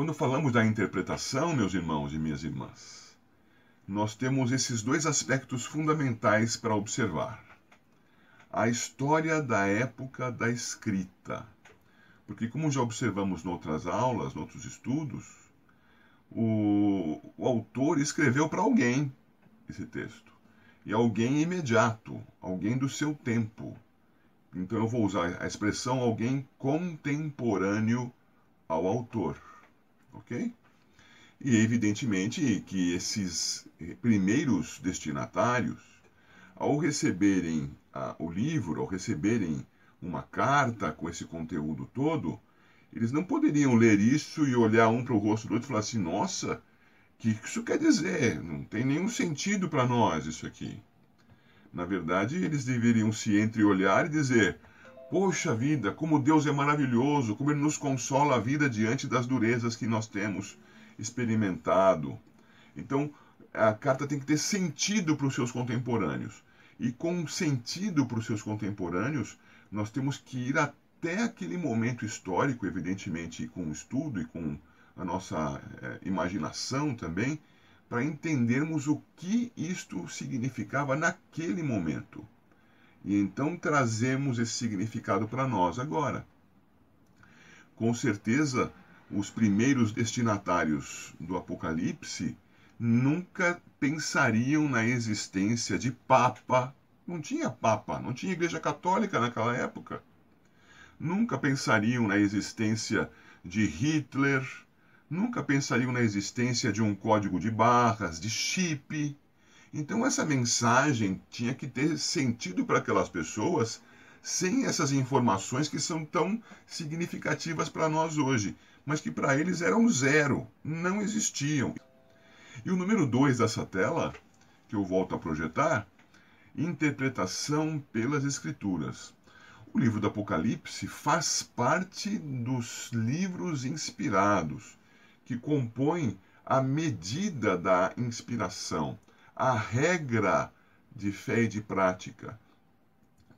Quando falamos da interpretação, meus irmãos e minhas irmãs, nós temos esses dois aspectos fundamentais para observar. A história da época da escrita. Porque, como já observamos em outras aulas, em outros estudos, o, o autor escreveu para alguém esse texto. E alguém imediato, alguém do seu tempo. Então eu vou usar a expressão alguém contemporâneo ao autor ok? E evidentemente que esses primeiros destinatários, ao receberem ah, o livro, ao receberem uma carta com esse conteúdo todo, eles não poderiam ler isso e olhar um para o rosto do outro e falar assim: nossa, o que isso quer dizer? Não tem nenhum sentido para nós isso aqui. Na verdade, eles deveriam se entreolhar e dizer: Poxa vida, como Deus é maravilhoso, como Ele nos consola a vida diante das durezas que nós temos experimentado. Então, a carta tem que ter sentido para os seus contemporâneos. E com sentido para os seus contemporâneos, nós temos que ir até aquele momento histórico, evidentemente com o estudo e com a nossa é, imaginação também, para entendermos o que isto significava naquele momento. E então trazemos esse significado para nós agora. Com certeza, os primeiros destinatários do Apocalipse nunca pensariam na existência de Papa. Não tinha Papa, não tinha Igreja Católica naquela época. Nunca pensariam na existência de Hitler, nunca pensariam na existência de um código de barras, de chip, então essa mensagem tinha que ter sentido para aquelas pessoas sem essas informações que são tão significativas para nós hoje, mas que para eles eram zero, não existiam. E o número 2 dessa tela, que eu volto a projetar, interpretação pelas escrituras. O livro do Apocalipse faz parte dos livros inspirados, que compõem a medida da inspiração a regra de fé e de prática,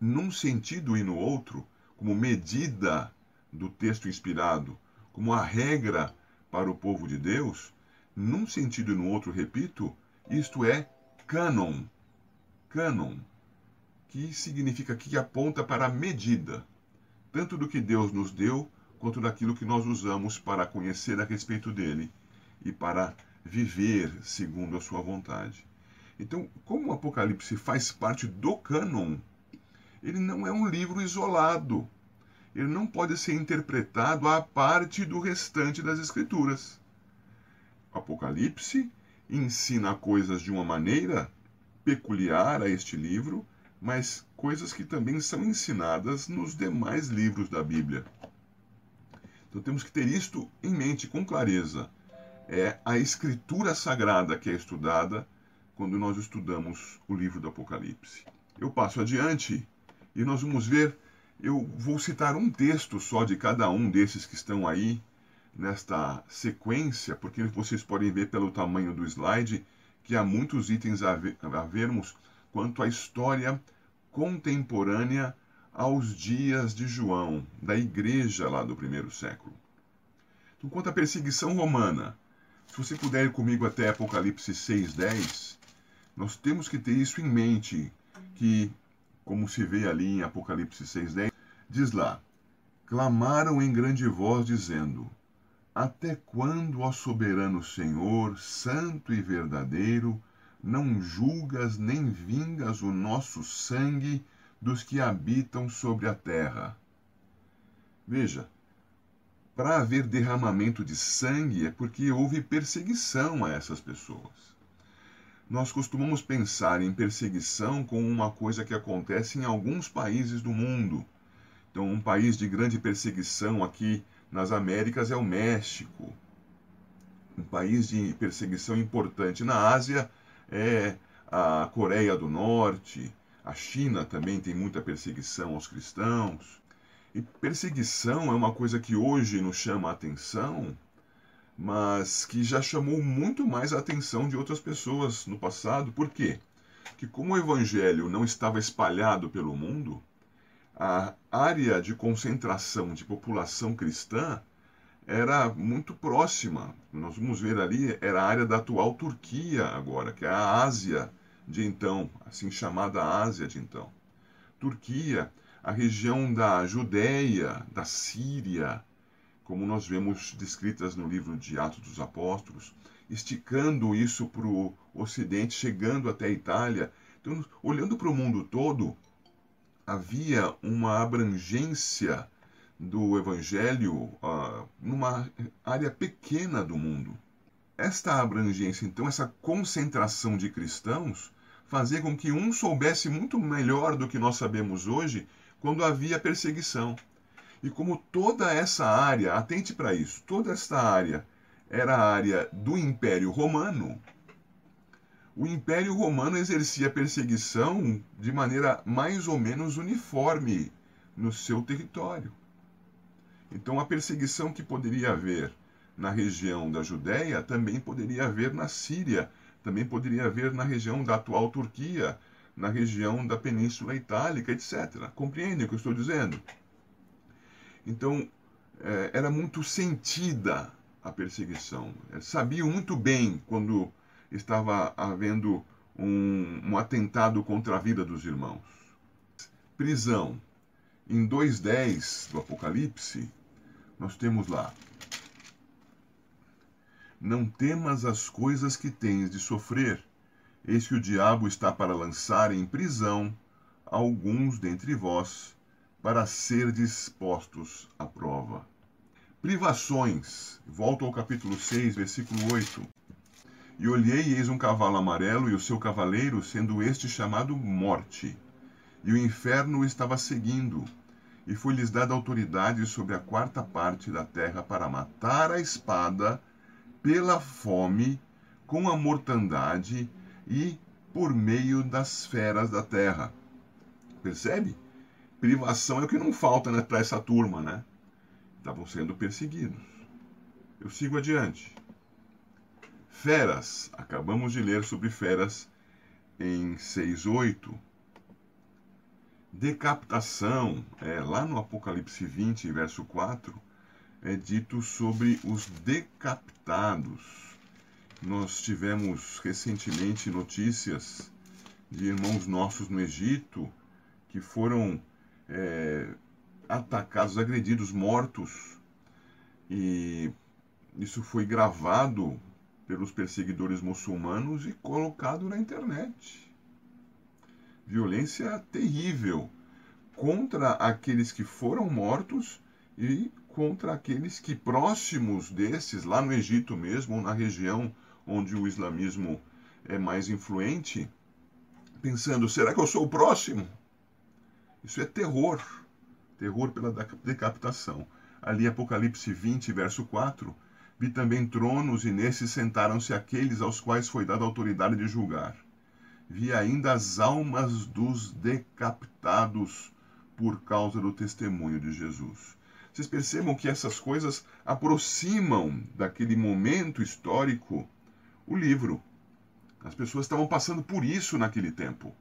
num sentido e no outro, como medida do texto inspirado, como a regra para o povo de Deus, num sentido e no outro, repito, isto é cânon. Cânon, que significa que aponta para a medida, tanto do que Deus nos deu, quanto daquilo que nós usamos para conhecer a respeito dele e para viver segundo a sua vontade. Então, como o Apocalipse faz parte do cânon, ele não é um livro isolado. Ele não pode ser interpretado à parte do restante das Escrituras. O Apocalipse ensina coisas de uma maneira peculiar a este livro, mas coisas que também são ensinadas nos demais livros da Bíblia. Então temos que ter isto em mente com clareza. É a escritura sagrada que é estudada quando nós estudamos o livro do Apocalipse. Eu passo adiante e nós vamos ver, eu vou citar um texto só de cada um desses que estão aí nesta sequência, porque vocês podem ver pelo tamanho do slide que há muitos itens a, ver, a vermos quanto à história contemporânea aos dias de João, da igreja lá do primeiro século. Então, quanto à perseguição romana, se você puder ir comigo até Apocalipse 6,10, nós temos que ter isso em mente, que, como se vê ali em Apocalipse 6,10, diz lá: clamaram em grande voz, dizendo: Até quando, ó soberano Senhor, santo e verdadeiro, não julgas nem vingas o nosso sangue dos que habitam sobre a terra? Veja, para haver derramamento de sangue é porque houve perseguição a essas pessoas nós costumamos pensar em perseguição como uma coisa que acontece em alguns países do mundo. Então, um país de grande perseguição aqui nas Américas é o México. Um país de perseguição importante na Ásia é a Coreia do Norte. A China também tem muita perseguição aos cristãos. E perseguição é uma coisa que hoje nos chama a atenção mas que já chamou muito mais a atenção de outras pessoas no passado. Por quê? Que como o evangelho não estava espalhado pelo mundo, a área de concentração de população cristã era muito próxima. Nós vamos ver ali, era a área da atual Turquia agora, que é a Ásia de então, assim chamada Ásia de então. Turquia, a região da Judéia, da Síria, como nós vemos descritas no livro de Atos dos Apóstolos, esticando isso para o Ocidente, chegando até a Itália. Então, olhando para o mundo todo, havia uma abrangência do Evangelho uh, numa área pequena do mundo. Esta abrangência, então, essa concentração de cristãos, fazia com que um soubesse muito melhor do que nós sabemos hoje quando havia perseguição. E como toda essa área, atente para isso, toda esta área era a área do Império Romano, o Império Romano exercia perseguição de maneira mais ou menos uniforme no seu território. Então, a perseguição que poderia haver na região da Judéia também poderia haver na Síria, também poderia haver na região da atual Turquia, na região da Península Itálica, etc. Compreendem o que eu estou dizendo? Então, é, era muito sentida a perseguição. É, sabiam muito bem quando estava havendo um, um atentado contra a vida dos irmãos. Prisão. Em 2.10 do Apocalipse, nós temos lá: Não temas as coisas que tens de sofrer, eis que o diabo está para lançar em prisão alguns dentre vós, para ser dispostos à prova. Privações. Volto ao capítulo 6, versículo 8. E olhei e eis um cavalo amarelo e o seu cavaleiro, sendo este chamado Morte. E o inferno estava seguindo, e foi-lhes dada autoridade sobre a quarta parte da terra para matar a espada, pela fome, com a mortandade e por meio das feras da terra. Percebe? Privação é o que não falta né, para essa turma, né? Estavam sendo perseguidos. Eu sigo adiante. Feras. Acabamos de ler sobre feras em 6.8. Decapitação. É, lá no Apocalipse 20, verso 4, é dito sobre os decapitados. Nós tivemos recentemente notícias de irmãos nossos no Egito que foram é, atacados, agredidos, mortos. E isso foi gravado pelos perseguidores muçulmanos e colocado na internet. Violência terrível contra aqueles que foram mortos e contra aqueles que próximos desses, lá no Egito mesmo, na região onde o islamismo é mais influente, pensando: será que eu sou o próximo? Isso é terror, terror pela decapitação. Ali, Apocalipse 20, verso 4, Vi também tronos, e nesses sentaram-se aqueles aos quais foi dada a autoridade de julgar. Vi ainda as almas dos decapitados por causa do testemunho de Jesus. Vocês percebam que essas coisas aproximam daquele momento histórico o livro. As pessoas estavam passando por isso naquele tempo.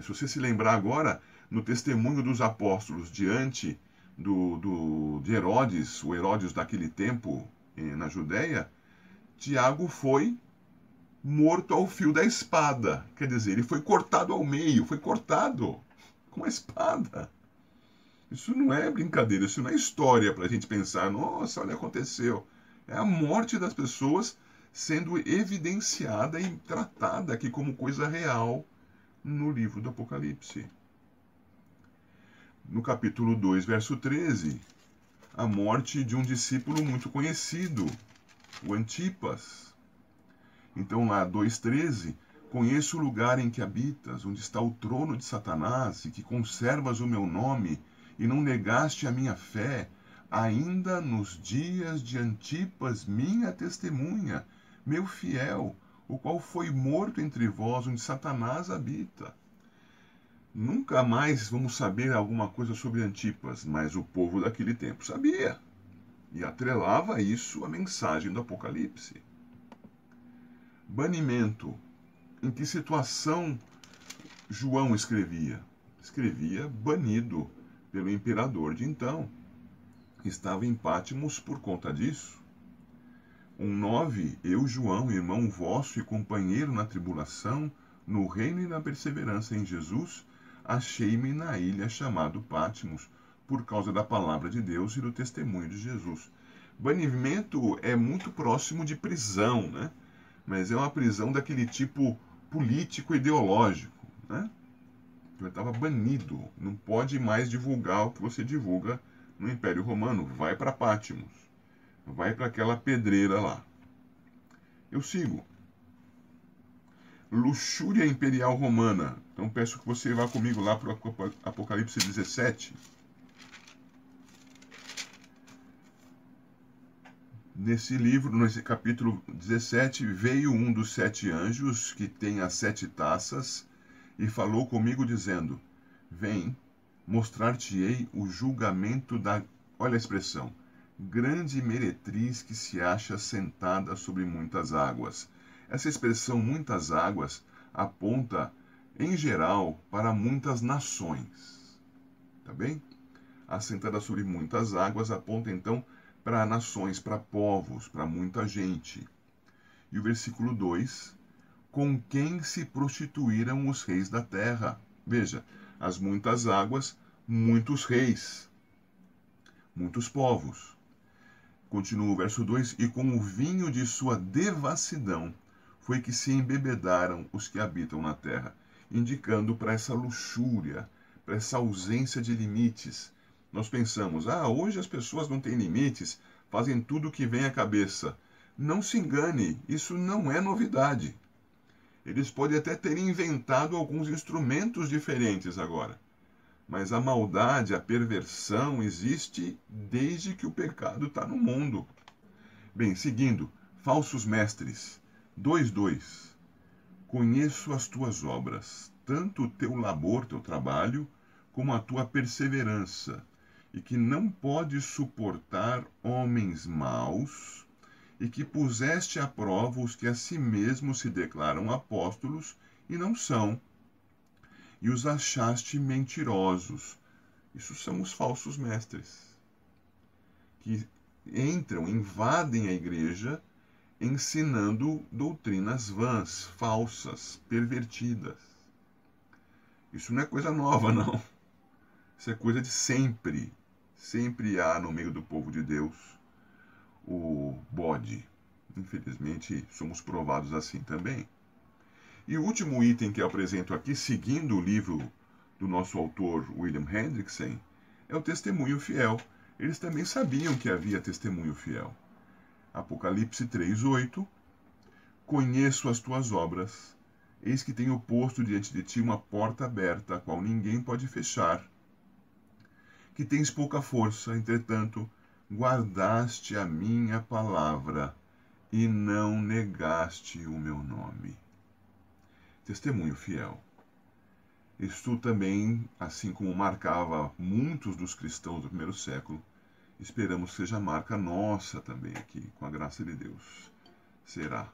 Se você se lembrar agora, no testemunho dos apóstolos diante do, do, de Herodes, o Herodes daquele tempo, na Judéia, Tiago foi morto ao fio da espada. Quer dizer, ele foi cortado ao meio, foi cortado com a espada. Isso não é brincadeira, isso não é história para a gente pensar, nossa, olha, aconteceu. É a morte das pessoas sendo evidenciada e tratada aqui como coisa real no livro do Apocalipse. No capítulo 2, verso 13, a morte de um discípulo muito conhecido, o Antipas. Então, lá 2,13: Conheço o lugar em que habitas, onde está o trono de Satanás, e que conservas o meu nome, e não negaste a minha fé, ainda nos dias de Antipas, minha testemunha, meu fiel, o qual foi morto entre vós, onde Satanás habita. Nunca mais vamos saber alguma coisa sobre Antipas, mas o povo daquele tempo sabia e atrelava isso à mensagem do Apocalipse. Banimento. Em que situação João escrevia? Escrevia banido pelo imperador de então. estava em Pátimos por conta disso. Um nove, eu, João, irmão vosso e companheiro na tribulação, no reino e na perseverança em Jesus, achei-me na ilha chamado Pátimos, por causa da palavra de Deus e do testemunho de Jesus. Banimento é muito próximo de prisão, né? Mas é uma prisão daquele tipo político ideológico, né? Ele estava banido, não pode mais divulgar o que você divulga no Império Romano. Vai para Pátimos, vai para aquela pedreira lá. Eu sigo. Luxúria Imperial Romana. Então peço que você vá comigo lá para o Apocalipse 17. Nesse livro, nesse capítulo 17, veio um dos sete anjos que tem as sete taças e falou comigo, dizendo: Vem, mostrar-te-ei o julgamento da. Olha a expressão. Grande meretriz que se acha sentada sobre muitas águas. Essa expressão muitas águas aponta, em geral, para muitas nações. Tá bem? Assentada sobre muitas águas aponta então para nações, para povos, para muita gente. E o versículo 2 com quem se prostituíram os reis da terra. Veja, as muitas águas, muitos reis, muitos povos. Continua o verso 2: E com o vinho de sua devassidão foi que se embebedaram os que habitam na terra, indicando para essa luxúria, para essa ausência de limites. Nós pensamos, ah, hoje as pessoas não têm limites, fazem tudo o que vem à cabeça. Não se engane, isso não é novidade. Eles podem até ter inventado alguns instrumentos diferentes agora. Mas a maldade, a perversão existe desde que o pecado está no mundo. Bem, seguindo, falsos mestres. 2.2. Conheço as tuas obras, tanto o teu labor, teu trabalho, como a tua perseverança, e que não podes suportar homens maus e que puseste à prova os que a si mesmos se declaram apóstolos e não são, e os achaste mentirosos. Isso são os falsos mestres, que entram, invadem a igreja, ensinando doutrinas vãs, falsas, pervertidas. Isso não é coisa nova, não. Isso é coisa de sempre. Sempre há no meio do povo de Deus o bode. Infelizmente, somos provados assim também. E o último item que eu apresento aqui, seguindo o livro do nosso autor William Hendrickson, é o testemunho fiel. Eles também sabiam que havia testemunho fiel. Apocalipse 3:8 Conheço as tuas obras, eis que tenho posto diante de ti uma porta aberta, a qual ninguém pode fechar. Que tens pouca força, entretanto, guardaste a minha palavra e não negaste o meu nome. Testemunho fiel. Isto também, assim como marcava muitos dos cristãos do primeiro século, esperamos que seja marca nossa também aqui, com a graça de Deus. Será.